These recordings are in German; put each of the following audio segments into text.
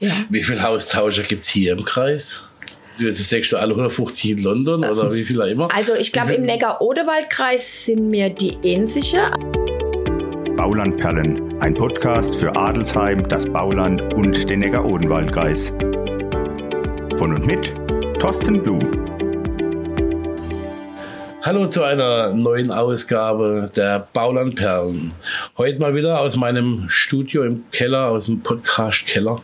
Ja. Wie viele Haustauscher gibt es hier im Kreis? Du sagst du alle 150 in London oder wie viele immer? Also ich glaube im Neckar-Odewald-Kreis sind mir die ähnliche. Baulandperlen, ein Podcast für Adelsheim, das Bauland und den Neckar-Odenwald-Kreis. Von und mit Thorsten Blum. Hallo zu einer neuen Ausgabe der Baulandperlen. Heute mal wieder aus meinem Studio im Keller, aus dem Podcast-Keller.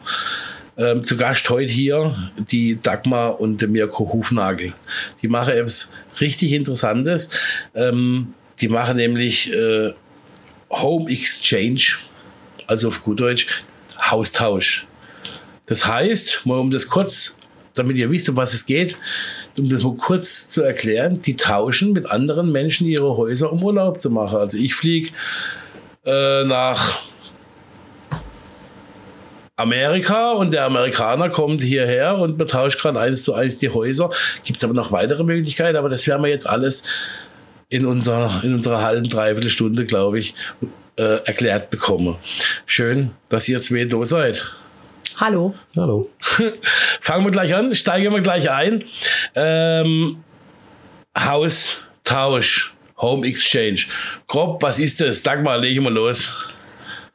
Ähm, zu Gast heute hier die Dagmar und der Mirko Hufnagel. Die machen etwas richtig Interessantes. Ähm, die machen nämlich äh, Home Exchange, also auf gut Deutsch Haustausch. Das heißt, mal um das kurz, damit ihr wisst, um was es geht, um das mal kurz zu erklären, die tauschen mit anderen Menschen ihre Häuser, um Urlaub zu machen. Also ich fliege äh, nach Amerika und der Amerikaner kommt hierher und betauscht gerade eins zu eins die Häuser. Gibt es aber noch weitere Möglichkeiten, aber das werden wir jetzt alles in, unser, in unserer halben, dreiviertel Stunde, glaube ich, äh, erklärt bekommen. Schön, dass ihr zwei da seid. Hallo. Hallo. Fangen wir gleich an, steigen wir gleich ein. Ähm, Haustausch, Home Exchange. Grob, was ist das? Sag mal, lege mal los.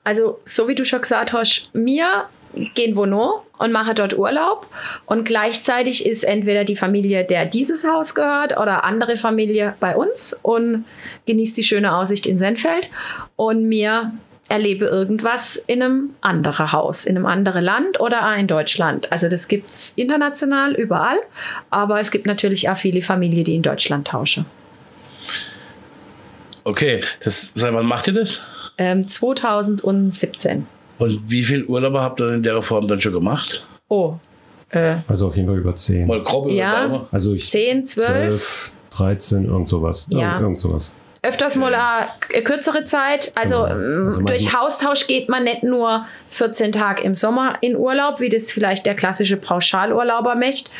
Also, so wie du schon gesagt hast, wir gehen wo noch und machen dort Urlaub. Und gleichzeitig ist entweder die Familie, der dieses Haus gehört, oder andere Familie bei uns und genießt die schöne Aussicht in Senfeld. Und mir erlebe irgendwas in einem anderen Haus, in einem anderen Land oder auch in Deutschland. Also das gibt es international überall, aber es gibt natürlich auch viele Familien, die in Deutschland tauschen. Okay, das, seit wann macht ihr das? Ähm, 2017. Und wie viel Urlaube habt ihr in der Form dann schon gemacht? Oh. Äh, also auf jeden Fall über 10. Mal grob über ja, Also ich 10, 12, 12 13, irgend sowas. Ja. Irgend sowas. Öfters mal eine kürzere Zeit. Also, Genau. Also durch Haustausch geht man nicht nur 14 Tage im Sommer in Urlaub, wie das vielleicht der klassische Pauschalurlauber möchte,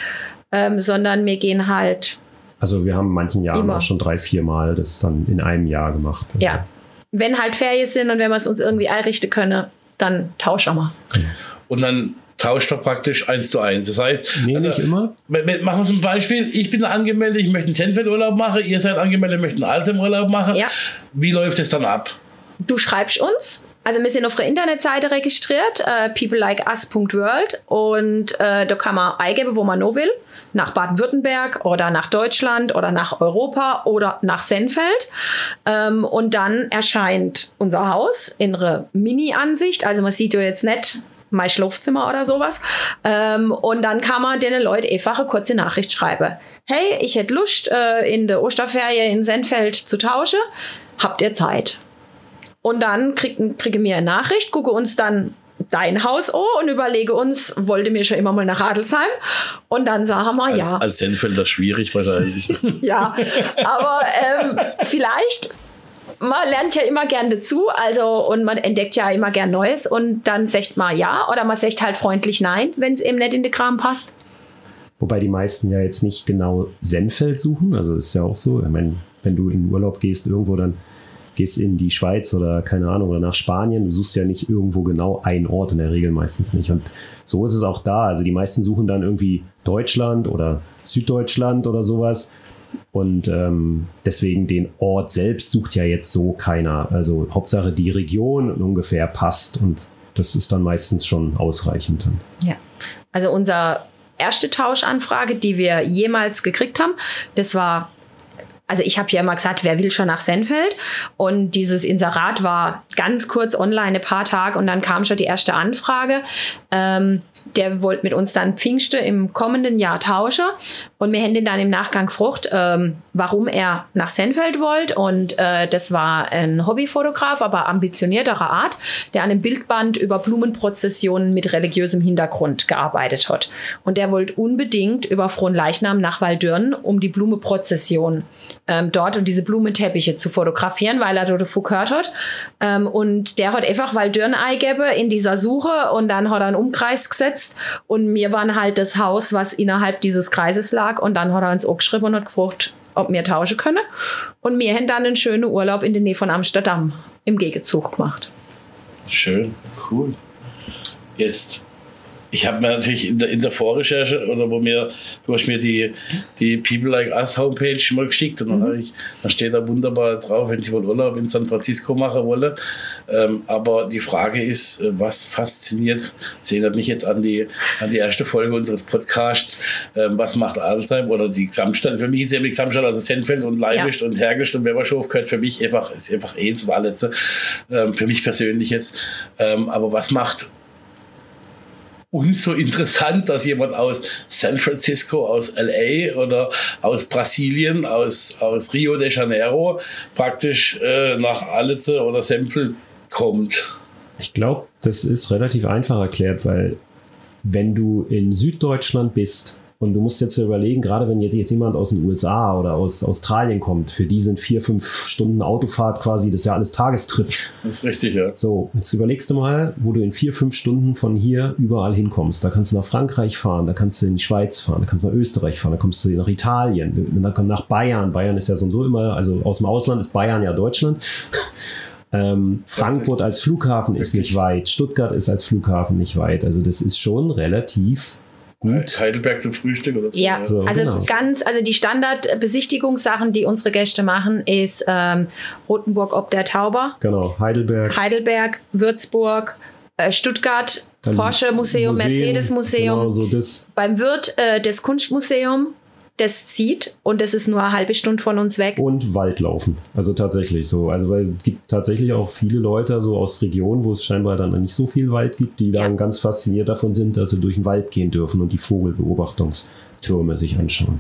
ähm, sondern wir gehen halt, Also wir haben in manchen Jahren Immer. auch schon drei, vier Mal das dann in einem Jahr gemacht. Also, ja, wenn halt Ferien sind und wenn wir es uns irgendwie einrichten können, dann tauschen wir. Und dann tauscht man praktisch eins zu eins. Das heißt, Nee, also, nicht immer. Machen wir zum Beispiel, ich bin angemeldet, ich möchte einen Senfeld-Urlaub machen, ihr seid angemeldet, möchtet einen Alzheimer-Urlaub machen. Ja. Wie läuft es dann ab? Du schreibst uns. Also wir sind auf der Internetseite registriert, äh, peoplelikeus.world und äh, da kann man eingeben, wo man noch will. Nach Baden-Württemberg oder nach Deutschland oder nach Europa oder nach Senfeld. Ähm, und dann erscheint unser Haus in einer Mini-Ansicht. Also man sieht ja jetzt nicht mein Schlafzimmer oder sowas. Ähm, und dann kann man den Leuten einfach eine kurze Nachricht schreiben. Hey, ich hätte Lust, äh, in der Osterferie in Senfeld zu tauschen. Habt ihr Zeit? Und dann kriegen, kriegen wir eine Nachricht, gucke uns dann dein Haus an und überlege uns, wollte mir schon immer mal nach Adelsheim. Und dann sagen wir Als, ja. als Senfelder schwierig wahrscheinlich. Ja, aber ähm, vielleicht, man lernt ja immer gern dazu, also und man entdeckt ja immer gern Neues und dann sagt man ja oder man sagt halt freundlich nein, wenn es eben nicht in den Kram passt. Wobei die meisten ja jetzt nicht genau Senfeld suchen. Also ist ja auch so. Ich meine, wenn du in Urlaub gehst irgendwo, dann gehst in die Schweiz oder keine Ahnung oder nach Spanien. Du suchst ja nicht irgendwo genau einen Ort in der Regel meistens nicht. Und so ist es auch da. Also die meisten suchen dann irgendwie Deutschland oder Süddeutschland oder sowas. Und ähm, deswegen den Ort selbst sucht ja jetzt so keiner. Also Hauptsache die Region ungefähr passt und das ist dann meistens schon ausreichend. Dann. Ja. Also unser erste Tauschanfrage, die wir jemals gekriegt haben, das war also ich habe ja immer gesagt, wer will schon nach Senfeld? Und dieses Inserat war ganz kurz online, ein paar Tage, und dann kam schon die erste Anfrage. Ähm, der wollte mit uns dann Pfingste im kommenden Jahr tauschen. Und wir den dann im Nachgang gefragt, ähm, warum er nach Senfeld wollte. Und äh, das war ein Hobbyfotograf, aber ambitionierterer Art, der an einem Bildband über Blumenprozessionen mit religiösem Hintergrund gearbeitet hat. Und der wollte unbedingt über Fronleichnam nach Waldürn, um die Blumenprozession ähm, dort und diese Blumenteppiche zu fotografieren, weil er dort gehört hat. Ähm, und der hat einfach Waldürn eingegeben in dieser Suche und dann hat er einen Umkreis gesetzt und wir waren halt das Haus, was innerhalb dieses Kreises lag und dann hat er uns auch geschrieben und hat gefragt, ob wir tauschen können. Und wir haben dann einen schönen Urlaub in der Nähe von Amsterdam im Gegenzug gemacht. Schön, cool. Jetzt ich habe mir natürlich in der, in der Vorrecherche oder wo mir, du hast mir die, die People Like Us Homepage mal geschickt und dann, mhm. ich, dann steht da wunderbar drauf, wenn sie wohl Urlaub in San Francisco machen wolle. Ähm, aber die Frage ist, äh, was fasziniert, das erinnert mich jetzt an die, an die erste Folge unseres Podcasts, ähm, was macht Alzheim oder die Gesamtstadt, für mich ist ja die Gesamtstadt, also Senfeld und Leibisch ja. und Hergischt und Weberschof gehört für mich einfach, ist einfach eh ins Walletze, ähm, für mich persönlich jetzt. Ähm, aber was macht uns so interessant, dass jemand aus San Francisco, aus LA oder aus Brasilien, aus, aus Rio de Janeiro praktisch äh, nach Alitze oder Sempel kommt. Ich glaube, das ist relativ einfach erklärt, weil wenn du in Süddeutschland bist und du musst jetzt überlegen, gerade wenn jetzt jemand aus den USA oder aus Australien kommt, für die sind vier, fünf Stunden Autofahrt quasi, das ist ja alles Tagestrip. Das ist richtig, ja. So, jetzt überlegst du mal, wo du in vier, fünf Stunden von hier überall hinkommst. Da kannst du nach Frankreich fahren, da kannst du in die Schweiz fahren, da kannst du nach Österreich fahren, da kommst du nach Italien, nach Bayern. Bayern ist ja so und so immer, also aus dem Ausland ist Bayern ja Deutschland. Ähm, Frankfurt als Flughafen ist nicht weit, Stuttgart ist als Flughafen nicht weit. Also das ist schon relativ gut. Heidelberg zum Frühstück oder so. Ja, also, also genau. ganz, also die Standardbesichtigungssachen, die unsere Gäste machen, ist ähm, Rotenburg ob der Tauber. Genau, Heidelberg. Heidelberg, Würzburg, äh, Stuttgart, Dann Porsche Museum, Museum Mercedes Museum. Genau, so das. Beim Wirt äh, das Kunstmuseum das zieht und das ist nur eine halbe Stunde von uns weg. Und Waldlaufen. Also tatsächlich so. Also weil es gibt tatsächlich auch viele Leute so aus Regionen, wo es scheinbar dann nicht so viel Wald gibt, die dann ganz fasziniert davon sind, dass sie durch den Wald gehen dürfen und die Vogelbeobachtungstürme sich anschauen.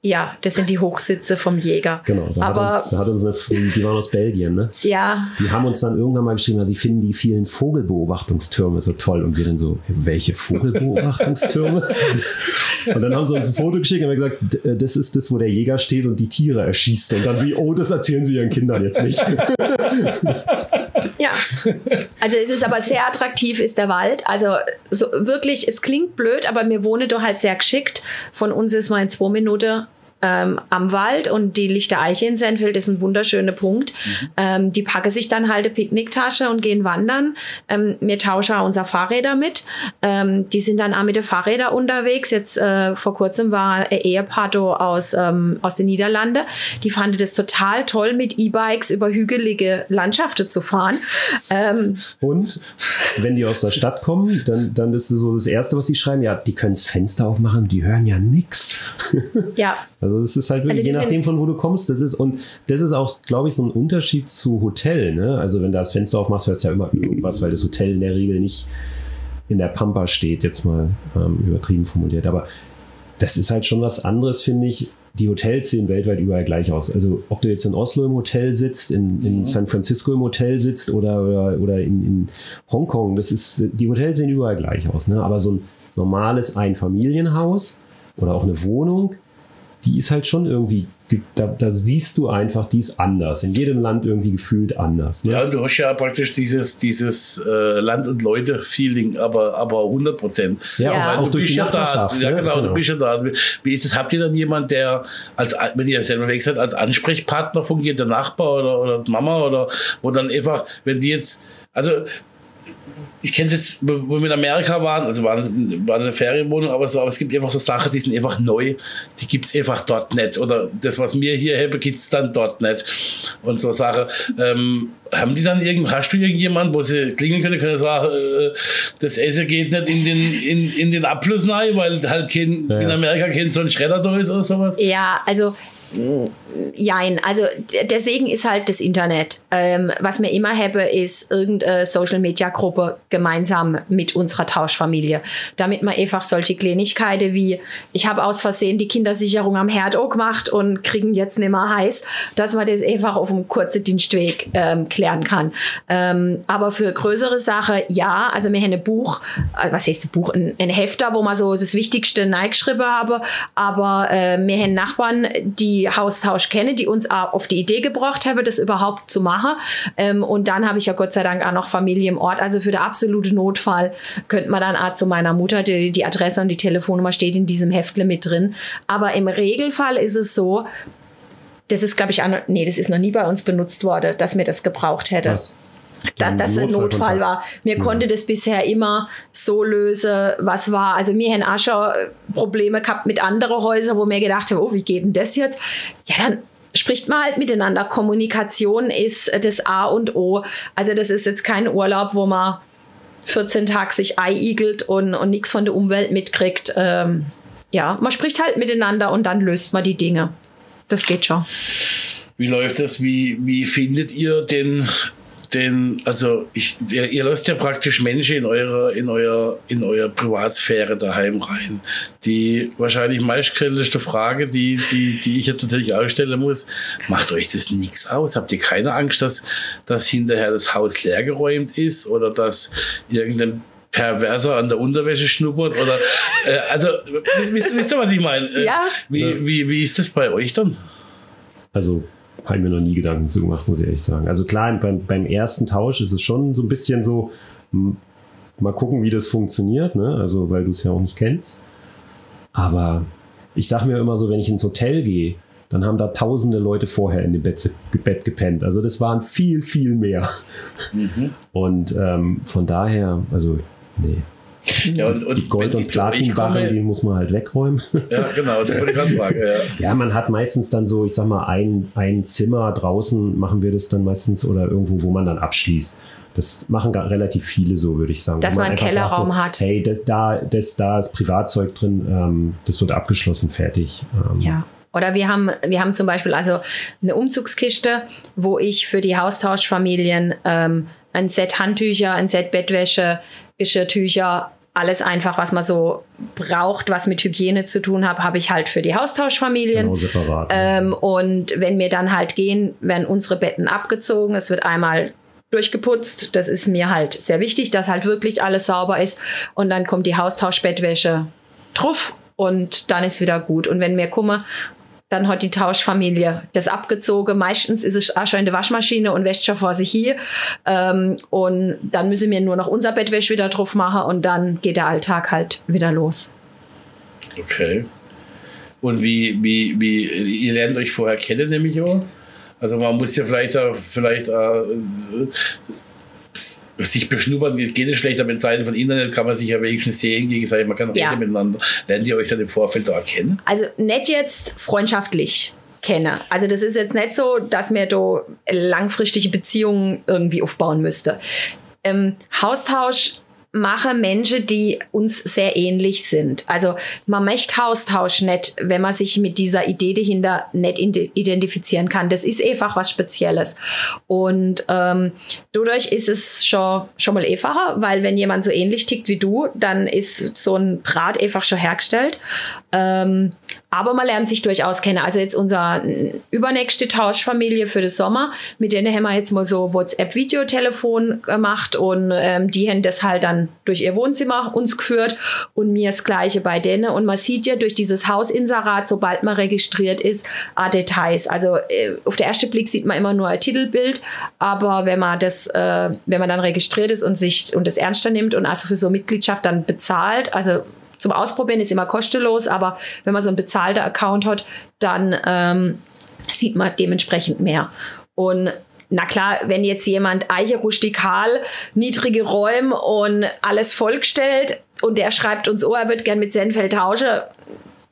Ja, das sind die Hochsitze vom Jäger. Genau, da Aber, hat uns, da hat uns eine, die waren aus Belgien, ne? Ja. Die haben uns dann irgendwann mal geschrieben, sie finden die vielen Vogelbeobachtungstürme so toll. Und wir dann so, welche Vogelbeobachtungstürme? und dann haben sie uns ein Foto geschickt und haben gesagt, äh, das ist das, wo der Jäger steht und die Tiere erschießt. Und dann wie, oh, das erzählen sie ihren Kindern jetzt nicht. ja. Also es ist aber sehr attraktiv, ist der Wald. Also so wirklich, es klingt blöd, aber mir wohne doch halt sehr geschickt. Von uns ist mal in zwei Minuten ähm, am Wald und die Lichte Eiche in Senfeld ist ein wunderschöner Punkt. Mhm. Ähm, die packen sich dann halt eine Picknicktasche und gehen wandern. Ähm, wir tauschen auch unser Fahrräder mit. Ähm, die sind dann auch mit den Fahrrädern unterwegs. Jetzt äh, vor kurzem war ein Ehepaar aus, ähm, aus den Niederlanden. Die fanden das total toll, mit E-Bikes über hügelige Landschaften zu fahren. Ähm, und wenn die aus der Stadt kommen, dann, dann ist so das Erste, was die schreiben, ja, die können das Fenster aufmachen, die hören ja nichts. Ja. Also es ist halt wirklich, also je nachdem von wo du kommst, das ist, und das ist auch, glaube ich, so ein Unterschied zu Hotel, ne? Also wenn du das Fenster aufmachst, hörst du ja immer irgendwas, weil das Hotel in der Regel nicht in der Pampa steht, jetzt mal ähm, übertrieben formuliert. Aber das ist halt schon was anderes, finde ich. Die Hotels sehen weltweit überall gleich aus. Also ob du jetzt in Oslo im Hotel sitzt, in, in mhm. San Francisco im Hotel sitzt oder, oder, oder in, in Hongkong, das ist, die Hotels sehen überall gleich aus. Ne? Aber so ein normales Einfamilienhaus oder auch eine Wohnung, die ist halt schon irgendwie, da, da, siehst du einfach, die ist anders. In jedem Land irgendwie gefühlt anders. Ne? Ja, du hast ja praktisch dieses, dieses äh, Land- und Leute-Feeling, aber, aber 100 Prozent. Ja, ja. auch durch die Nachbarschaft. Da, ja, genau, genau, du bist ja da. Wie ist es? Habt ihr dann jemand, der, als, wenn ihr selber weg seid, als Ansprechpartner fungiert, der Nachbar oder, oder Mama oder wo dann einfach, wenn die jetzt, also ich kenne es jetzt, wo wir in Amerika waren, also waren, waren eine Ferienwohnung, aber, so, aber es gibt einfach so Sachen, die sind einfach neu, die gibt es einfach dort nicht. Oder das, was mir hier habe, gibt es dann dort nicht. Und so Sachen. Ähm, haben die dann irgend, hast du irgendjemanden, wo sie klingeln können, können sagen, äh, das Essen geht nicht in den, in, in den Abfluss rein, weil halt kein, ja. in Amerika kein so ein Schredder da ist oder sowas? Ja, also Jein, also der Segen ist halt das Internet. Ähm, was wir immer haben, ist irgendeine Social Media Gruppe gemeinsam mit unserer Tauschfamilie. Damit man einfach solche Kleinigkeiten wie, ich habe aus Versehen die Kindersicherung am Herd auch gemacht und kriegen jetzt nicht mehr heiß, dass man das einfach auf einem kurzen Dienstweg ähm, klären kann. Ähm, aber für größere Sachen, ja, also wir haben ein Buch, äh, was heißt ein Buch, ein, ein Hefter, wo man so das Wichtigste neigeschrieben habe, aber äh, wir haben Nachbarn, die die Haustausch kenne, die uns auf die Idee gebracht haben, das überhaupt zu machen. Ähm, und dann habe ich ja Gott sei Dank auch noch Familie im Ort. Also für den absoluten Notfall könnte man dann auch zu meiner Mutter, die, die Adresse und die Telefonnummer steht in diesem Heftle mit drin. Aber im Regelfall ist es so, das ist, glaube ich, auch, nee, das ist noch nie bei uns benutzt worden, dass mir das gebraucht hätte. Was? Dass das ein Notfall war. Mir ja. konnte das bisher immer so lösen, was war. Also wir haben auch schon Probleme gehabt mit anderen Häusern, wo mir gedacht habe, oh, wie geht denn das jetzt? Ja, dann spricht man halt miteinander. Kommunikation ist das A und O. Also das ist jetzt kein Urlaub, wo man 14 Tage sich eigelt und, und nichts von der Umwelt mitkriegt. Ähm, ja, man spricht halt miteinander und dann löst man die Dinge. Das geht schon. Wie läuft das? Wie, wie findet ihr den denn, also ich, ihr, ihr lasst ja praktisch Menschen in eurer, in euer, in euer Privatsphäre daheim rein. Die wahrscheinlich meistgestellte Frage, die, die, die ich jetzt natürlich auch stellen muss, macht euch das nichts aus? Habt ihr keine Angst, dass, dass hinterher das Haus leergeräumt ist oder dass irgendein Perverser an der Unterwäsche schnuppert oder äh, also wisst, wisst ihr, was ich meine? Äh, ja. Wie, wie, wie ist das bei euch dann? Also habe ich mir noch nie Gedanken zu gemacht, muss ich ehrlich sagen. Also klar, beim, beim ersten Tausch ist es schon so ein bisschen so, mal gucken, wie das funktioniert, ne? Also, weil du es ja auch nicht kennst. Aber ich sage mir immer so, wenn ich ins Hotel gehe, dann haben da tausende Leute vorher in dem Bett, Bett gepennt. Also das waren viel, viel mehr. Mhm. Und ähm, von daher, also, nee, ja, und, und die Gold- und Platinbarren, die muss man halt wegräumen. Ja, genau, das wollte ich gerade sagen. Ja. ja, man hat meistens dann so, ich sag mal, ein, ein Zimmer draußen machen wir das dann meistens oder irgendwo, wo man dann abschließt. Das machen gar relativ viele so, würde ich sagen. Dass man, man einen Kellerraum so, hat. Hey, das, da, das, da ist Privatzeug drin, ähm, das wird abgeschlossen, fertig. Ähm, ja. Oder wir haben, wir haben zum Beispiel also eine Umzugskiste, wo ich für die Haustauschfamilien ähm, ein Set Handtücher, ein Set Bettwäsche, Geschirrtücher, alles einfach, was man so braucht, was mit Hygiene zu tun hat, habe ich halt für die Haustauschfamilien. Genau, separat. Ähm, und wenn wir dann halt gehen, werden unsere Betten abgezogen. Es wird einmal durchgeputzt. Das ist mir halt sehr wichtig, dass halt wirklich alles sauber ist. Und dann kommt die Haustauschbettwäsche drauf und dann ist wieder gut. Und wenn wir gucken, dann hat die Tauschfamilie das abgezogen. Meistens ist es auch schon in der Waschmaschine und wäscht schon vor sich hier. Ähm, und dann müssen wir nur noch unser Bettwäsche wieder drauf machen und dann geht der Alltag halt wieder los. Okay. Und wie, wie, wie, ihr lernt euch vorher kennen, nämlich auch? Also man muss ja vielleicht, vielleicht äh, sich beschnuppern, geht es schlechter mit Seiten von Internet, kann man sich ja wenigstens sehen gegenseitig, man kann ja. reden miteinander. Lernt ihr euch dann im Vorfeld da erkennen? Also nicht jetzt freundschaftlich kenne. Also das ist jetzt nicht so, dass man da langfristige Beziehungen irgendwie aufbauen müsste. Ähm, Haustausch mache Menschen, die uns sehr ähnlich sind. Also man möchte Austausch nicht, wenn man sich mit dieser Idee dahinter nicht identifizieren kann. Das ist einfach was Spezielles. Und ähm, dadurch ist es schon, schon mal einfacher, weil wenn jemand so ähnlich tickt wie du, dann ist so ein Draht einfach schon hergestellt. Ähm, aber man lernt sich durchaus kennen. Also jetzt unser übernächste Tauschfamilie für den Sommer, mit denen haben wir jetzt mal so WhatsApp-Videotelefon gemacht und ähm, die haben das halt dann durch ihr Wohnzimmer uns geführt und mir das Gleiche bei denen. Und man sieht ja durch dieses Hausinserat, sobald man registriert ist, ah, Details. Also äh, auf den ersten Blick sieht man immer nur ein Titelbild, aber wenn man das, äh, wenn man dann registriert ist und sich und das ernster nimmt und also für so Mitgliedschaft dann bezahlt, also zum Ausprobieren ist immer kostenlos, aber wenn man so einen bezahlten Account hat, dann ähm, sieht man dementsprechend mehr. Und na klar, wenn jetzt jemand Eiche rustikal, niedrige Räume und alles vollgestellt und der schreibt uns, oh, er wird gern mit Senfeld tauschen,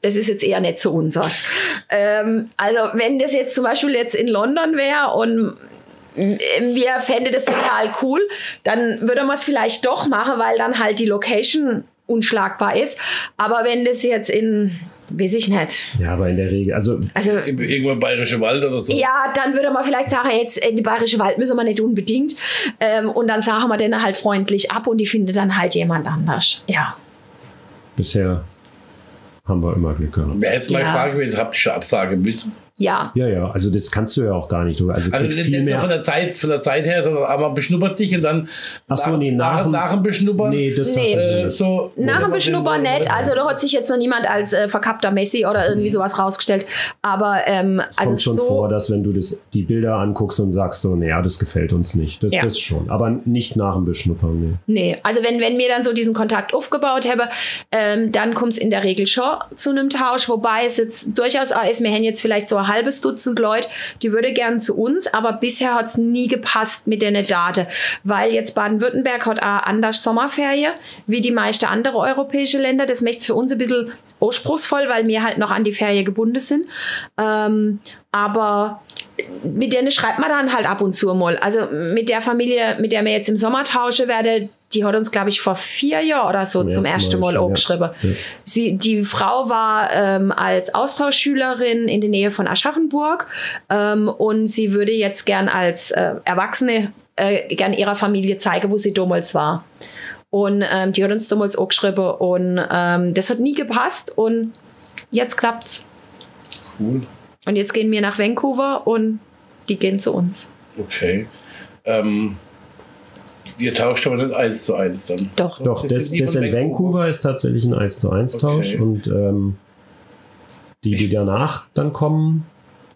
das ist jetzt eher nicht so unseres. Ähm, also wenn das jetzt zum Beispiel jetzt in London wäre und wir fänden das total cool, dann würde man es vielleicht doch machen, weil dann halt die Location unschlagbar ist. Aber wenn das jetzt in weiß ich nicht. Ja, aber in der Regel, also, also irgendwo im Bayerische Wald oder so. Ja, dann würde man vielleicht sagen, jetzt in die Bayerische Wald müssen wir nicht unbedingt. Ähm, und dann sagen wir den halt freundlich ab und die findet dann halt jemand anders. Ja. Bisher haben wir immer Glück gehabt. Wäre jetzt mal ja. Frage gewesen, habt ihr schon Absage müssen? Ja. Ja, ja, also das kannst du ja auch gar nicht. Du, also, also viel mehr von der Zeit, von der Zeit her, sondern aber beschnuppert sich und dann Ach so, nee, nach, nach, nach dem Beschnuppern. Nee, das nee. Äh, so, nach dem Beschnuppern nicht. Also da hat sich jetzt noch niemand als äh, verkappter Messi oder irgendwie sowas rausgestellt. Aber ähm, es also kommt schon so vor, dass wenn du das, die Bilder anguckst und sagst so, naja, das gefällt uns nicht. Das, ja. das schon. Aber nicht nach dem Beschnuppern. Nee. nee. Also wenn, wenn mir dann so diesen Kontakt aufgebaut habe, ähm, dann kommt es in der Regel schon zu einem Tausch, wobei es jetzt durchaus auch ist, wir haben jetzt vielleicht so ein halbes Dutzend Leute, die würde gern zu uns, aber bisher hat es nie gepasst mit den Daten, weil jetzt Baden-Württemberg hat auch anders Sommerferien wie die meisten andere europäische Länder. Das macht es für uns ein bisschen anspruchsvoll, weil wir halt noch an die Ferie gebunden sind. Ähm, aber mit denen schreibt man dann halt ab und zu mal. Also mit der Familie, mit der wir jetzt im Sommer tauschen werde, die hat uns, glaube ich, vor vier Jahren oder so zum, zum ersten Mal, Mal angeschrieben. Ja. Sie, die Frau war ähm, als Austauschschülerin in der Nähe von Aschaffenburg ähm, und sie würde jetzt gern als äh, Erwachsene äh, gern ihrer Familie zeigen, wo sie damals war. Und ähm, die hat uns damals auch geschrieben und ähm, das hat nie gepasst und jetzt klappt's. Cool. Und jetzt gehen wir nach Vancouver und die gehen zu uns. Okay. Ähm, ihr tauscht aber nicht eins zu eins dann. Doch. Doch, das, das, das in Vancouver. Vancouver ist tatsächlich ein 1 zu 1 Tausch okay. und ähm, die, die danach dann kommen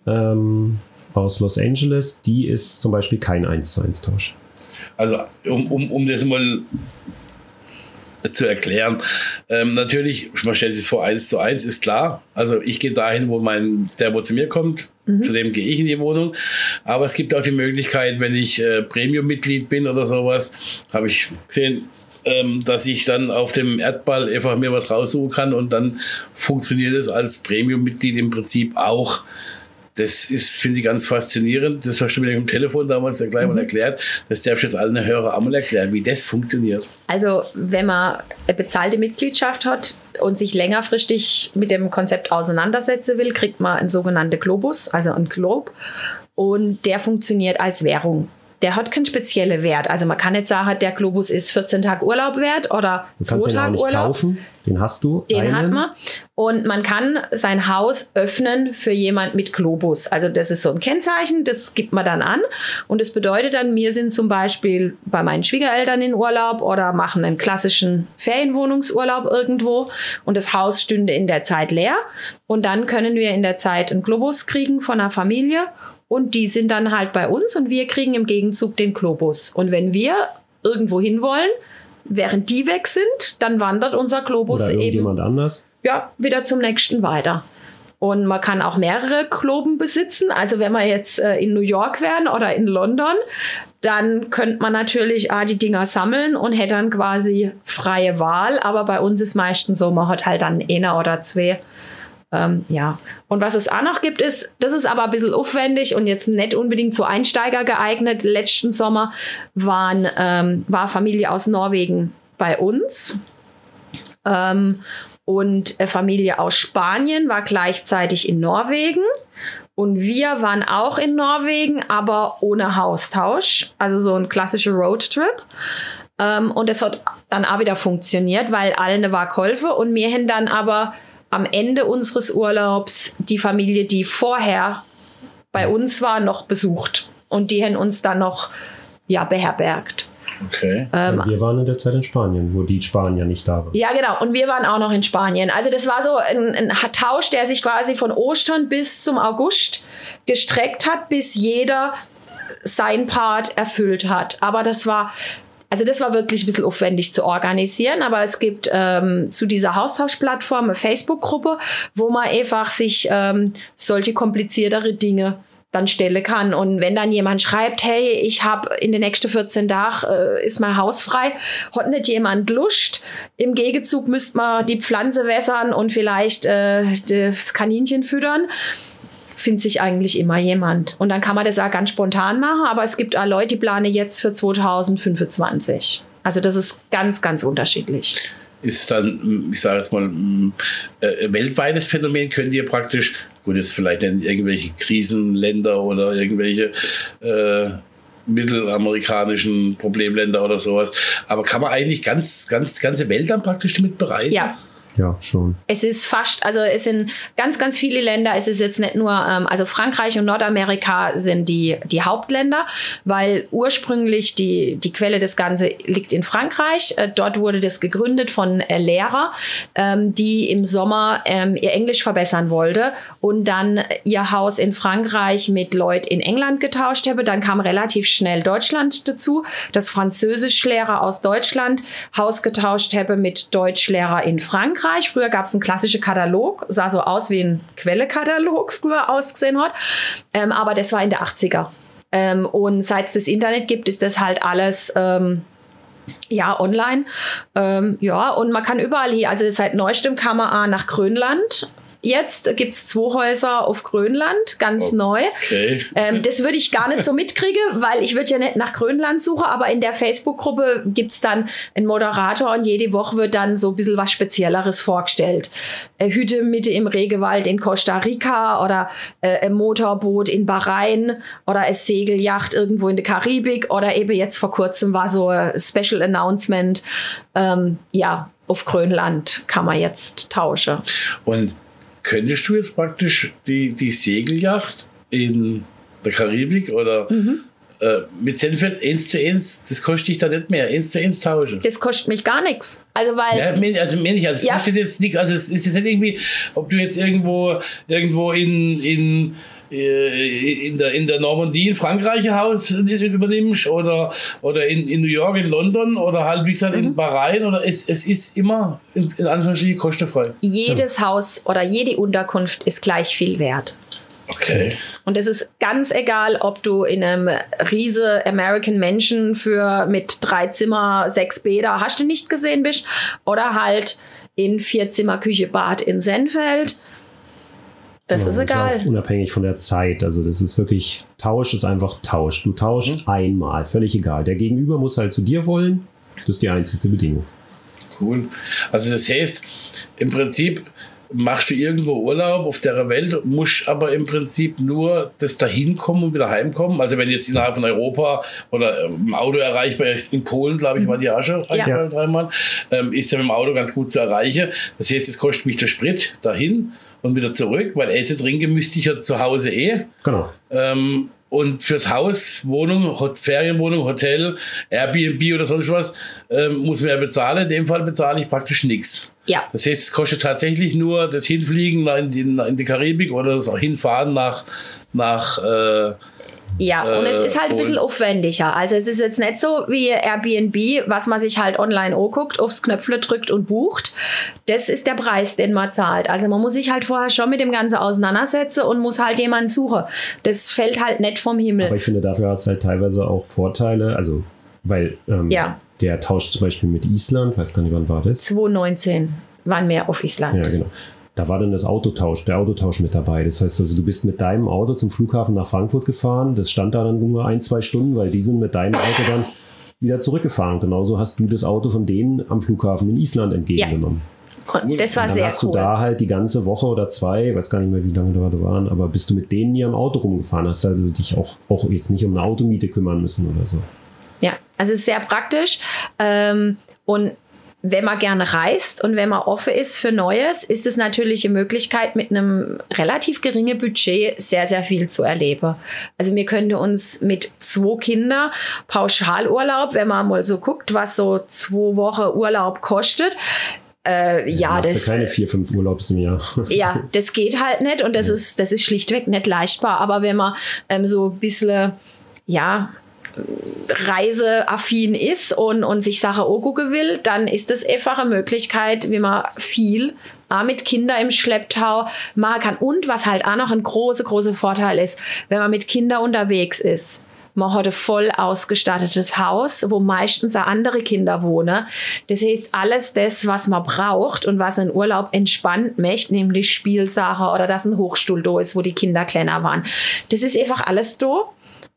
ähm, aus Los Angeles, die ist zum Beispiel kein 1 zu 1 Tausch. Also um, um, um das mal zu erklären. Ähm, natürlich, man stellt sich vor, eins zu eins ist klar. Also ich gehe dahin, wo mein, der wo zu mir kommt, mhm. zu dem gehe ich in die Wohnung. Aber es gibt auch die Möglichkeit, wenn ich äh, Premium-Mitglied bin oder sowas, habe ich gesehen, ähm, dass ich dann auf dem Erdball einfach mir was raussuchen kann und dann funktioniert es als Premium-Mitglied im Prinzip auch das ist, finde ich, ganz faszinierend. Das hast du mir im Telefon damals ja gleich mhm. mal erklärt. Das darf ich jetzt allen Hörer einmal erklären, wie das funktioniert. Also, wenn man eine bezahlte Mitgliedschaft hat und sich längerfristig mit dem Konzept auseinandersetzen will, kriegt man einen sogenannten Globus, also einen Globe. Und der funktioniert als Währung der hat keinen speziellen Wert. Also man kann nicht sagen, der Globus ist 14 Tage Urlaub wert oder du kannst zwei Tage Urlaub. Kaufen. Den hast du. Den einen. hat man. Und man kann sein Haus öffnen für jemand mit Globus. Also das ist so ein Kennzeichen, das gibt man dann an. Und das bedeutet dann, wir sind zum Beispiel bei meinen Schwiegereltern in Urlaub oder machen einen klassischen Ferienwohnungsurlaub irgendwo. Und das Haus stünde in der Zeit leer. Und dann können wir in der Zeit einen Globus kriegen von einer Familie und die sind dann halt bei uns und wir kriegen im Gegenzug den Globus. Und wenn wir irgendwo hin wollen, während die weg sind, dann wandert unser Globus Oder eben anders. Ja, wieder zum nächsten weiter. Und man kann auch mehrere Globen besitzen. Also wenn wir jetzt äh, in New York wären oder in London, dann könnte man natürlich ah, die Dinger sammeln und hätte dann quasi freie Wahl. Aber bei uns ist meistens so, man hat halt dann einer oder zwei ähm, ja, und was es auch noch gibt, ist, das ist aber ein bisschen aufwendig und jetzt nicht unbedingt zu Einsteiger geeignet. Letzten Sommer waren, ähm, war Familie aus Norwegen bei uns. Ähm, und Familie aus Spanien war gleichzeitig in Norwegen. Und wir waren auch in Norwegen, aber ohne Haustausch. Also so ein klassischer Roadtrip. Ähm, und es hat dann auch wieder funktioniert, weil allen war Kolfe und wir haben dann aber am Ende unseres Urlaubs die Familie, die vorher bei uns war, noch besucht. Und die haben uns dann noch ja, beherbergt. Okay. Ähm, wir waren in der Zeit in Spanien, wo die Spanier nicht da waren. Ja, genau. Und wir waren auch noch in Spanien. Also das war so ein, ein Tausch, der sich quasi von Ostern bis zum August gestreckt hat, bis jeder sein Part erfüllt hat. Aber das war also das war wirklich ein bisschen aufwendig zu organisieren, aber es gibt ähm, zu dieser Haustauschplattform eine Facebook-Gruppe, wo man einfach sich ähm, solche kompliziertere Dinge dann stellen kann. Und wenn dann jemand schreibt, hey, ich habe in den nächsten 14 Tagen äh, ist mein Haus frei, hat nicht jemand Lust. Im Gegenzug müsste man die Pflanze wässern und vielleicht äh, das Kaninchen füttern findet sich eigentlich immer jemand. Und dann kann man das auch ganz spontan machen, aber es gibt auch Leute, die planen jetzt für 2025. Also das ist ganz, ganz unterschiedlich. Ist es dann, ich sage jetzt mal, ein äh, weltweites Phänomen? Könnt ihr praktisch, gut, jetzt vielleicht in irgendwelche Krisenländer oder irgendwelche äh, mittelamerikanischen Problemländer oder sowas. Aber kann man eigentlich ganz, ganz, ganze Welt dann praktisch damit bereisen? Ja, ja, schon. Es ist fast, also es sind ganz, ganz viele Länder. Es ist jetzt nicht nur, ähm, also Frankreich und Nordamerika sind die, die Hauptländer, weil ursprünglich die, die Quelle des Ganzen liegt in Frankreich. Äh, dort wurde das gegründet von äh, Lehrer, ähm, die im Sommer ähm, ihr Englisch verbessern wollte und dann ihr Haus in Frankreich mit Leuten in England getauscht habe. Dann kam relativ schnell Deutschland dazu, dass Französischlehrer aus Deutschland Haus getauscht habe mit Deutschlehrer in Frankreich. Frankreich. Früher gab es einen klassischen Katalog, sah so aus wie ein Quellekatalog früher ausgesehen hat. Ähm, aber das war in der 80er. Ähm, und seit es das Internet gibt, ist das halt alles ähm, ja, online. Ähm, ja, und man kann überall hier, also seit neuestem kann man nach Grönland Jetzt gibt es zwei Häuser auf Grönland, ganz Oh. neu. Okay. Ähm, das würde ich gar nicht so mitkriegen, weil ich würde ja nicht nach Grönland suchen, aber in der Facebook-Gruppe gibt es dann einen Moderator und jede Woche wird dann so ein bisschen was Spezielleres vorgestellt. Äh, Hütte Mitte im Regenwald in Costa Rica oder äh, ein Motorboot in Bahrain oder eine Segelyacht irgendwo in der Karibik oder eben jetzt vor kurzem war so ein Special Announcement. Ähm, ja, auf Grönland kann man jetzt tauschen. Und könntest du jetzt praktisch die, die Segelyacht in der Karibik oder Mhm. äh, mit Senfeld 1 zu 1, das kostet dich da nicht mehr, 1 zu 1 tauschen? Das kostet mich gar nichts. Also weil Ja, mein- also mehr nicht, also es Ja. kostet jetzt nichts, also es ist jetzt nicht irgendwie, ob du jetzt irgendwo, irgendwo in, in, in, der, in der Normandie in Frankreich ein Haus übernimmst oder, oder in, in New York, in London oder halt wie gesagt Mhm. in Bahrain oder es, es ist immer in, in Anführungsstrichen kostenfrei. jedes Haus oder jede Unterkunft ist gleich viel wert. Okay. Und es ist ganz egal, ob du in einem riese American Mansion für mit drei Zimmer, sechs Bäder, hast du nicht gesehen bist, oder halt in vier Zimmer Küche Bad in Senfeld. Das Ja, ist auch egal. unabhängig von der Zeit. Also das ist wirklich, Tausch ist einfach Tausch. Du tauschst einmal, völlig egal. Der Gegenüber muss halt zu dir wollen. Das ist die einzige Bedingung. Cool. Also das heißt, im Prinzip machst du irgendwo Urlaub auf der Welt, musst aber im Prinzip nur das dahin kommen und wieder heimkommen. Also wenn jetzt innerhalb von Europa oder ähm, im Auto erreichbar ist, in Polen, glaube ich, war die auch schon ein, Ja. zwei, dreimal, ähm, ist ja mit dem Auto ganz gut zu erreichen. Das heißt, es kostet mich der Sprit dahin und wieder zurück, weil Essen trinken müsste ich ja zu Hause eh. Genau. Ähm, und fürs Haus, Wohnung, Hot Ferienwohnung, Hotel, Airbnb oder sonst was, ähm, muss man ja bezahlen. In dem Fall bezahle ich praktisch nichts. Ja. Das heißt, es kostet tatsächlich nur das Hinfliegen in die, in die Karibik oder das auch Hinfahren nach, nach äh, Ja, und es Äh, ist halt ein bisschen aufwendiger. Also es ist jetzt nicht so wie Airbnb, was man sich halt online anguckt, aufs Knöpfle drückt und bucht. Das ist der Preis, den man zahlt. Also man muss sich halt vorher schon mit dem Ganzen auseinandersetzen und muss halt jemanden suchen. Das fällt halt nicht vom Himmel. Aber ich finde, dafür hast du halt teilweise auch Vorteile. Also, weil ähm, Ja. Der tauscht zum Beispiel mit Island, weiß gar nicht, wann war das? 2019 waren wir auf Island. Ja, genau. Da war dann das Autotausch, der Autotausch mit dabei. Das heißt also, du bist mit deinem Auto zum Flughafen nach Frankfurt gefahren. Das stand da dann nur ein, zwei Stunden, weil die sind mit deinem Auto dann wieder zurückgefahren. Und genauso hast du das Auto von denen am Flughafen in Island entgegengenommen. Und das war Und dann sehr hast cool. du da halt die ganze Woche oder zwei, weiß gar nicht mehr, wie lange da da waren, aber bist du mit denen hier am Auto rumgefahren, hast also dich auch, auch jetzt nicht um eine Automiete kümmern müssen oder so. Ja, also es ist sehr praktisch. Ähm, und wenn man gerne reist und wenn man offen ist für Neues, ist es natürlich eine Möglichkeit, mit einem relativ geringen Budget sehr, sehr viel zu erleben. Also wir könnten uns mit zwei Kindern Pauschalurlaub, wenn man mal so guckt, was so zwei Wochen Urlaub kostet, äh, ja, das, keine vier, fünf Urlaubs im Jahr. ja, das geht halt nicht und das ist, das ist schlichtweg nicht leistbar. Aber wenn man ähm, so ein bisschen, ja, reiseaffin ist und, und sich Sachen angucken will, dann ist das einfach eine Möglichkeit, wie man viel auch mit Kindern im Schlepptau machen kann. Und was halt auch noch ein großer, großer Vorteil ist, wenn man mit Kindern unterwegs ist. Man hat ein voll ausgestattetes Haus, wo meistens auch andere Kinder wohnen. Das heißt, alles das, was man braucht und was einen Urlaub entspannt macht, nämlich Spielsachen oder dass ein Hochstuhl da ist, wo die Kinder kleiner waren. Das ist einfach alles da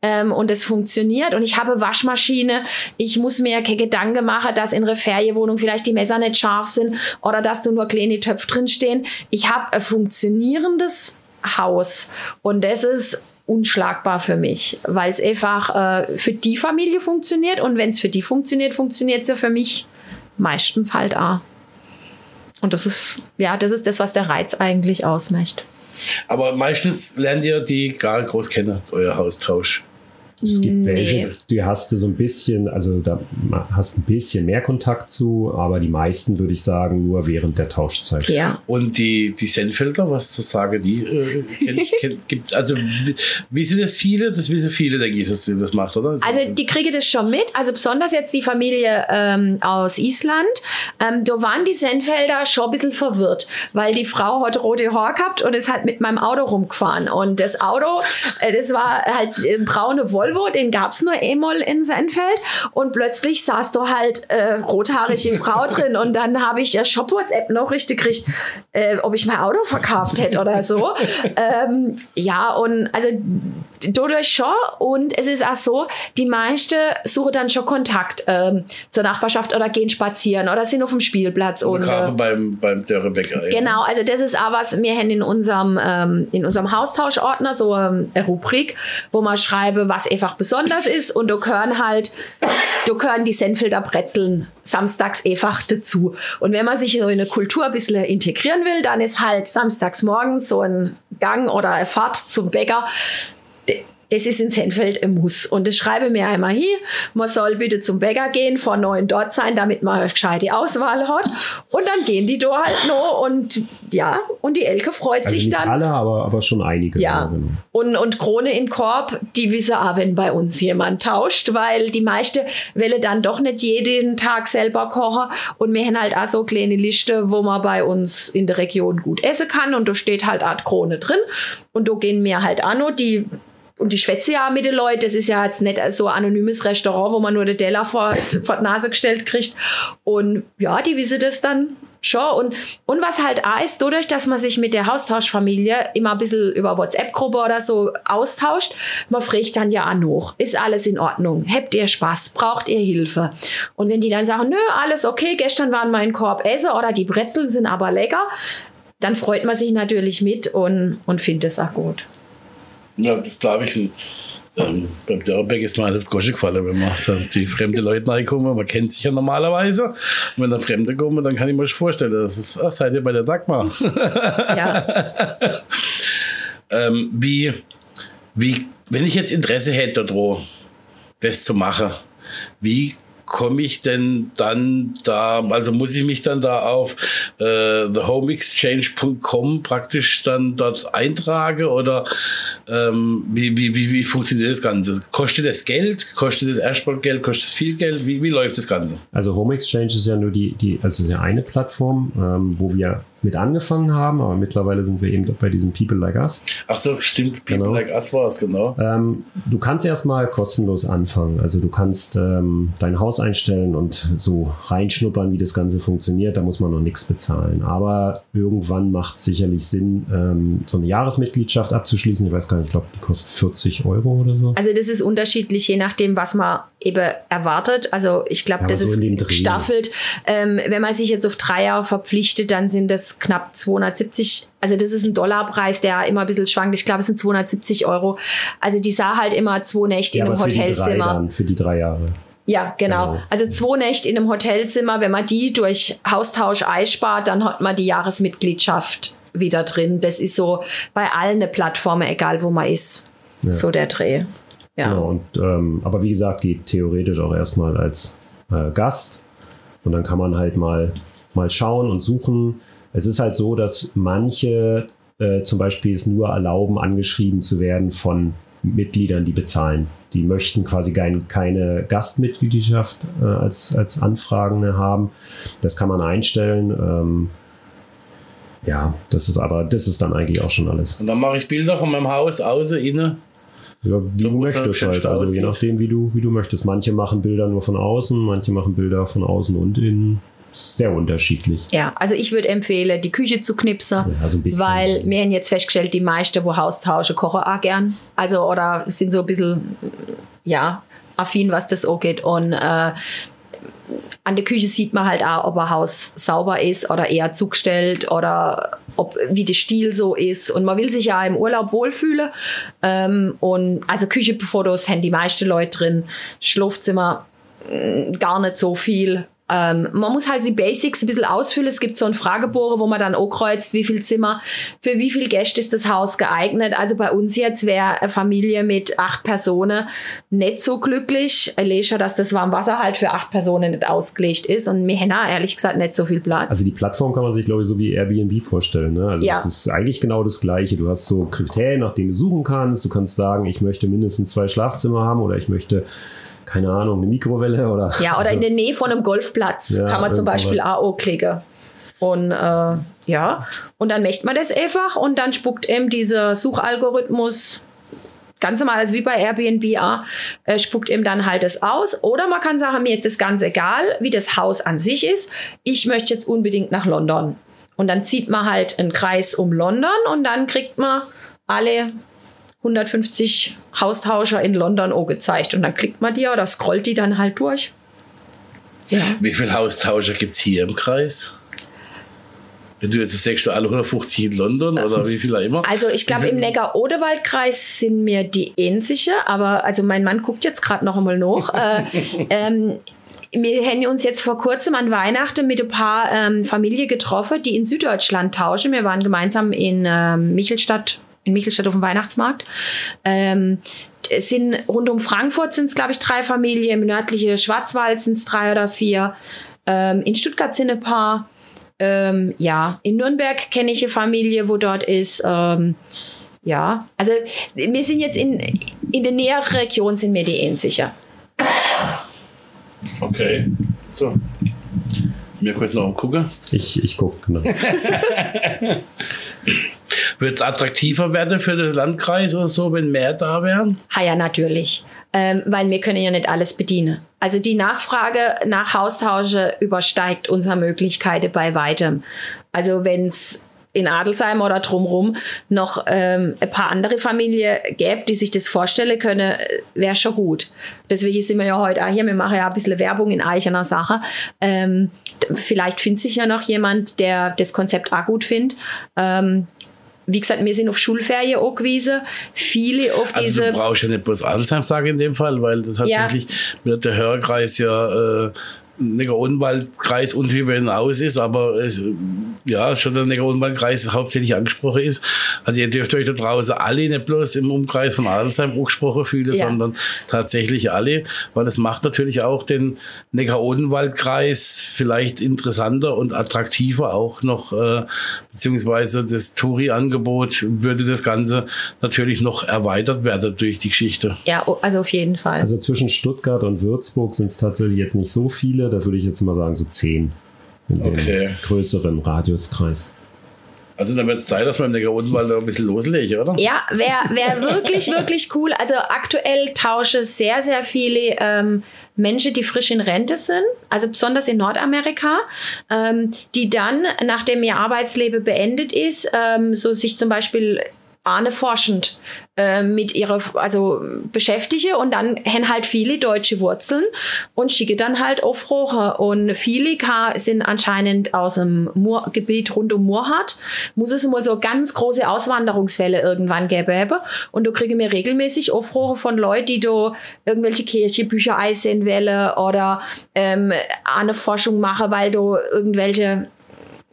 ähm, und es funktioniert. Und ich habe Waschmaschine. Ich muss mir keine Gedanken machen, dass in einer Ferienwohnung vielleicht die Messer nicht scharf sind oder dass da nur kleine Töpfe drin stehen. Ich habe ein funktionierendes Haus und das ist unschlagbar für mich, weil es einfach äh, für die Familie funktioniert und wenn es für die funktioniert, funktioniert es ja für mich meistens halt auch. Und das ist, ja, das ist das, was der Reiz eigentlich ausmacht. Aber meistens lernt ihr die gar groß kennen, euer Haustausch. Es gibt Nee. welche, die hast du so ein bisschen, also da hast ein bisschen mehr Kontakt zu, aber die meisten würde ich sagen nur während der Tauschzeit. Ja. Und die, die Senfelder, was sagen die? Äh, gibt's, also, wie- wissen das viele? Das wissen viele, denke ich, dass sie das macht, oder? Also die kriege das schon mit, also besonders jetzt die Familie ähm, aus Island. Ähm, da waren die Senfelder schon ein bisschen verwirrt, weil die Frau hat rote Haare gehabt und ist halt mit meinem Auto rumgefahren. Und das Auto, äh, das war halt ein braune Volvo, den gab es nur einmal in Senfeld. Und plötzlich saß da halt äh, rothaarige Frau drin. Und dann habe ich äh, Shop-WhatsApp noch richtig gekriegt, äh, ob ich mein Auto verkauft hätte oder so. ähm, ja, und also dadurch schon. Und es ist auch so, die meisten suchen dann schon Kontakt ähm, zur Nachbarschaft oder gehen spazieren oder sind auf dem Spielplatz. Und Und, äh, beim, beim Dörrebäcker. ja. Genau, also das ist auch was, wir haben in unserem, ähm, in unserem Haustauschordner so ähm, eine Rubrik, wo man schreibe, was einfach besonders ist und da gehören halt, da gehören die Senfelder Brezeln samstags einfach dazu. Und wenn man sich so in eine Kultur ein bisschen integrieren will, dann ist halt samstags morgens so ein Gang oder eine Fahrt zum Bäcker das ist in Senfeld ein Muss. Und das schreibe mir einmal hier, man soll bitte zum Bäcker gehen, vor neun dort sein, damit man eine gescheite Auswahl hat. Und dann gehen die da halt noch und ja, und die Elke freut Also sich nicht dann. alle, aber, aber schon einige. Ja. genau. Und, und Krone in Korb, die wissen auch, wenn bei uns jemand tauscht, weil die meiste Welle dann doch nicht jeden Tag selber kochen. Und wir haben halt auch so kleine Liste, wo man bei uns in der Region gut essen kann. Und da steht halt Art Krone drin. Und da gehen wir halt auch noch, die und die schwätze ja mit den Leuten. Das ist ja jetzt nicht so ein anonymes Restaurant, wo man nur den Teller vor, vor die Nase gestellt kriegt. Und ja, die wissen das dann schon. Und, und was halt auch ist, dadurch, dass man sich mit der Haustauschfamilie immer ein bisschen über WhatsApp-Gruppe oder so austauscht, man fragt dann ja auch noch, ist alles in Ordnung? Habt ihr Spaß? Braucht ihr Hilfe? Und wenn die dann sagen, nö, alles okay, gestern waren mein Korb essen oder die Brezeln sind aber lecker, dann freut man sich natürlich mit und, und findet es auch gut. Ja, das glaube ich. Ähm, beim Dörrbeck ist mir halt Gosche gefallen, wenn man da die fremde Leute reinkommen. Man kennt sich ja normalerweise. Und wenn dann Fremde kommen, dann kann ich mir schon vorstellen, das ist, ach, seid ihr bei der Dagmar. Ja. ähm, wie, wie, wenn ich jetzt Interesse hätte, daran, das zu machen, wie komme ich denn dann da, also muss ich mich dann da auf äh, thehomeexchange.com praktisch dann dort eintragen oder ähm, wie, wie, wie, wie funktioniert das Ganze? Kostet das Geld? Kostet das erstmal? Kostet es viel Geld? Wie, wie läuft das Ganze? Also Home Exchange ist ja nur die, die also ist ja eine Plattform, ähm, wo wir mit angefangen haben, aber mittlerweile sind wir eben bei diesen People Like Us. Ach so, stimmt. People Genau. Like Us war es, genau. Ähm, du kannst erstmal kostenlos anfangen. Also du kannst ähm, dein Haus einstellen und so reinschnuppern, wie das Ganze funktioniert. Da muss man noch nichts bezahlen. Aber irgendwann macht es sicherlich Sinn, ähm, so eine Jahresmitgliedschaft abzuschließen. Ich weiß gar nicht, ich glaube, die kostet 40 Euro oder so. Also das ist unterschiedlich, je nachdem, was man eben erwartet. Also ich glaube, Ja, das so ist gestaffelt. Ähm, wenn man sich jetzt auf drei Jahre verpflichtet, dann sind das knapp 270. Also das ist ein Dollarpreis, der immer ein bisschen schwankt. Ich glaube, es sind 270 Euro. Also die sah halt immer zwei Nächte Ja, in einem für Hotelzimmer. dann, für die drei Jahre. Ja, genau. Genau. Also zwei Nächte in einem Hotelzimmer, wenn man die durch Haustausch einspart, dann hat man die Jahresmitgliedschaft wieder drin. Das ist so bei allen eine Plattform, egal wo man ist. Ja. So der Dreh. Ja. Genau, und, ähm, aber wie gesagt, geht theoretisch auch erstmal als äh, Gast. Und dann kann man halt mal, mal schauen und suchen. Es ist halt so, dass manche äh, zum Beispiel es nur erlauben, angeschrieben zu werden von Mitgliedern, die bezahlen. Die möchten quasi kein, keine Gastmitgliedschaft äh, als, als Anfragende haben. Das kann man einstellen. Ähm, ja, das ist aber, das ist dann eigentlich auch schon alles. Und dann mache ich Bilder von meinem Haus, außen, innen. Ja, wie du halt möchtest halt. Also je nachdem, wie du, wie du möchtest. Manche machen Bilder nur von außen, manche machen Bilder von außen und innen. Sehr unterschiedlich. Ja, also ich würde empfehlen, die Küche zu knipsen, Ja, so ein bisschen. weil wir haben jetzt festgestellt, die meisten, wo Haustauschen, kochen auch gern. Also, oder sind so ein bisschen, ja, affin, was das angeht. Und äh, an der Küche sieht man halt auch, ob ein Haus sauber ist oder eher zugestellt oder ob, wie der Stil so ist. Und man will sich ja im Urlaub wohlfühlen. Ähm, und also Küchefotos haben die meisten Leute drin. Schlafzimmer mh, gar nicht so viel. Äh, Ähm, man muss halt die Basics ein bisschen ausfüllen. Es gibt so einen Fragebogen, wo man dann auch kreuzt, wie viel Zimmer, für wie viel Gäste ist das Haus geeignet. Also bei uns jetzt wäre eine Familie mit acht Personen nicht so glücklich. Ich schon, dass das Warmwasser halt für acht Personen nicht ausgelegt ist und wir haben ehrlich gesagt nicht so viel Platz. Also die Plattform kann man sich, glaube ich, so wie Airbnb vorstellen. Ne? Also Ja. es ist eigentlich genau das Gleiche. Du hast so Kriterien, nach denen du suchen kannst. Du kannst sagen, ich möchte mindestens zwei Schlafzimmer haben oder ich möchte, keine Ahnung, eine Mikrowelle oder. Ja, oder also, in der Nähe von einem Golfplatz Ja, kann man zum Beispiel. AO klicken. Und äh, ja, und dann möchte man das einfach und dann spuckt eben dieser Suchalgorithmus ganz normal, also wie bei Airbnb, auch, äh, spuckt eben dann halt das aus. Oder man kann sagen, mir ist das ganz egal, wie das Haus an sich ist. Ich möchte jetzt unbedingt nach London. Und dann zieht man halt einen Kreis um London und dann kriegt man alle 150 Haustauscher in London gezeigt. Und dann klickt man die oder scrollt die dann halt durch. Ja. Wie viele Haustauscher gibt es hier im Kreis? Wenn du jetzt sagst, du alle 150 in London oder wie viel auch immer. Also ich glaube, im Neckar-Odewald-Kreis sind mir die ähnliche, aber also mein Mann guckt jetzt gerade noch einmal nach. äh, ähm, wir haben uns jetzt vor kurzem an Weihnachten mit ein paar ähm, Familien getroffen, die in Süddeutschland tauschen. Wir waren gemeinsam in ähm, Michelstadt, in Michelstadt auf dem Weihnachtsmarkt. Ähm, es sind rund um Frankfurt sind es, glaube ich, drei Familien, im nördlichen Schwarzwald sind es drei oder vier. Ähm, in Stuttgart sind ein paar. Ähm, ja, in Nürnberg kenne ich eine Familie, wo dort ist. Ähm, ja, also wir sind jetzt in, in der näheren Region sind mir die eh sicher. Okay. So. Wir können noch gucken. Ich, ich gucke, genau. Wird es attraktiver werden für den Landkreis oder so, wenn mehr da wären? Ha ja, natürlich. Ähm, weil wir können ja nicht alles bedienen. Also die Nachfrage nach Haustausche übersteigt unsere Möglichkeiten bei weitem. Also wenn es in Adelsheim oder drumherum noch ähm, ein paar andere Familien gäbe, die sich das vorstellen können, wäre schon gut. Deswegen sind wir ja heute auch hier. Wir machen ja ein bisschen Werbung in eigener Sache. Ähm, vielleicht findet sich ja noch jemand, der das Konzept auch gut findet. Ähm, wie gesagt, wir sind auf Schulferien auch gewesen. Viele auf Also diese. du brauchst ja nicht bloß Adelsheim sagen in dem Fall, weil das tatsächlich wird der Hörkreis ja äh, Neckar-Odenwald-Kreis und darüber hinaus ist, aber es, ja, schon der Neckar-Odenwald-Kreis hauptsächlich angesprochen ist. Also ihr dürft euch da draußen alle nicht bloß im Umkreis von Adelsheim angesprochen fühlen, Ja. sondern tatsächlich alle, weil das macht natürlich auch den Neckar-Odenwald-Kreis vielleicht interessanter und attraktiver auch noch, äh, beziehungsweise das Touri-Angebot würde das Ganze natürlich noch erweitert werden durch die Geschichte. Ja, also auf jeden Fall. Also zwischen Stuttgart und Würzburg sind es tatsächlich jetzt nicht so viele. Da würde ich jetzt mal sagen, so zehn in dem Okay. größeren Radiuskreis. Also dann wird es Zeit, dass man im Neckar-Odenwald da ein bisschen loslegen, oder? Ja, wäre wär wirklich, wirklich cool. Also aktuell tausche sehr, sehr viele ähm, Menschen, die frisch in Rente sind, also besonders in Nordamerika, ähm, die dann, nachdem ihr Arbeitsleben beendet ist, ähm, so sich zum Beispiel ahneforschend äh, mit ihrer, also beschäftige und dann haben halt viele deutsche Wurzeln und schicke dann halt auf Roche. Und viele sind anscheinend aus dem Mur Gebiet rund um Murhat. Muss es mal so ganz große Auswanderungswelle irgendwann geben. Und du kriege mir regelmäßig Aufrufe von Leuten, die du irgendwelche Kirchebücher einsehen wollen oder ähm, eine Forschung machen, weil du irgendwelche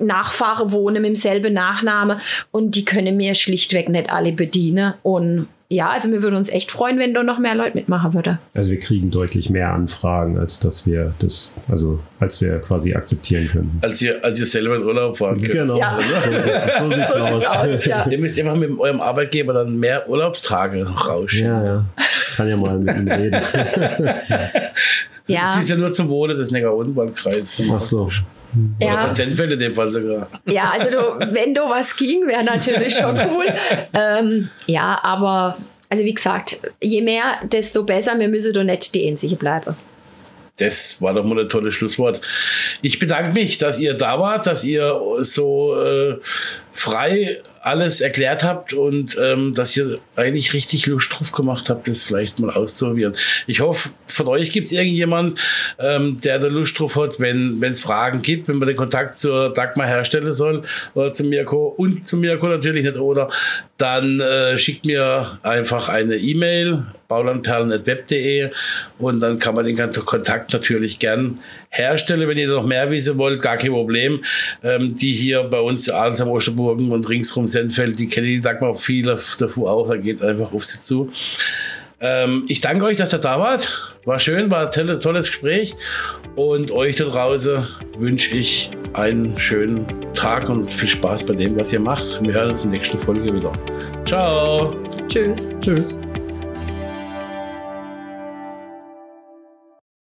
Nachfahre wohnen mit demselben Nachname und die können mir schlichtweg nicht alle bedienen. Und ja, also wir würden uns echt freuen, wenn da noch mehr Leute mitmachen würde. Also wir kriegen deutlich mehr Anfragen, als dass wir das, also als wir quasi akzeptieren können. Als ihr, als ihr selber in Urlaub fahren könnt. Genau, Ja. so, sieht's- so sieht's aus. Ja. Ihr müsst einfach mit eurem Arbeitgeber dann mehr Urlaubstage rausschicken. Ja, ja. Kann ja mal mit ihm reden. Ja, Das ist ja nur zum Wohle des Neckar-Odenwald-Kreises. Ach so. Oder ja. von Senfeld in dem Fall sogar. ja, also du, wenn da was ging, wäre natürlich schon cool. Ähm, ja, aber also wie gesagt, je mehr, desto besser. Wir müssen da nicht die Einzige bleiben. Das war doch mal ein tolles Schlusswort. Ich bedanke mich, dass ihr da wart, dass ihr so äh, frei alles erklärt habt und ähm, dass ihr eigentlich richtig Lust drauf gemacht habt, das vielleicht mal auszuprobieren. Ich hoffe, von euch gibt es irgendjemand, ähm, der da Lust drauf hat, wenn es Fragen gibt, wenn man den Kontakt zur Dagmar herstellen soll oder zu Mirko und zu Mirko natürlich nicht, oder dann äh, schickt mir einfach eine E-Mail baulandperlen.web.de und dann kann man den ganzen Kontakt natürlich gern herstellen. Wenn ihr noch mehr wissen wollt, gar kein Problem. Ähm, die hier bei uns, Ahlensheim, Osterburgen und ringsrum Sendfeld, die kennen die Dagmar viele davor auch, da geht einfach auf sie zu. Ähm, ich danke euch, dass ihr da wart. War schön, war ein tolles, tolles Gespräch. Und euch da draußen wünsche ich einen schönen Tag und viel Spaß bei dem, was ihr macht. Wir hören uns in der nächsten Folge wieder. Ciao. Tschüss. Tschüss.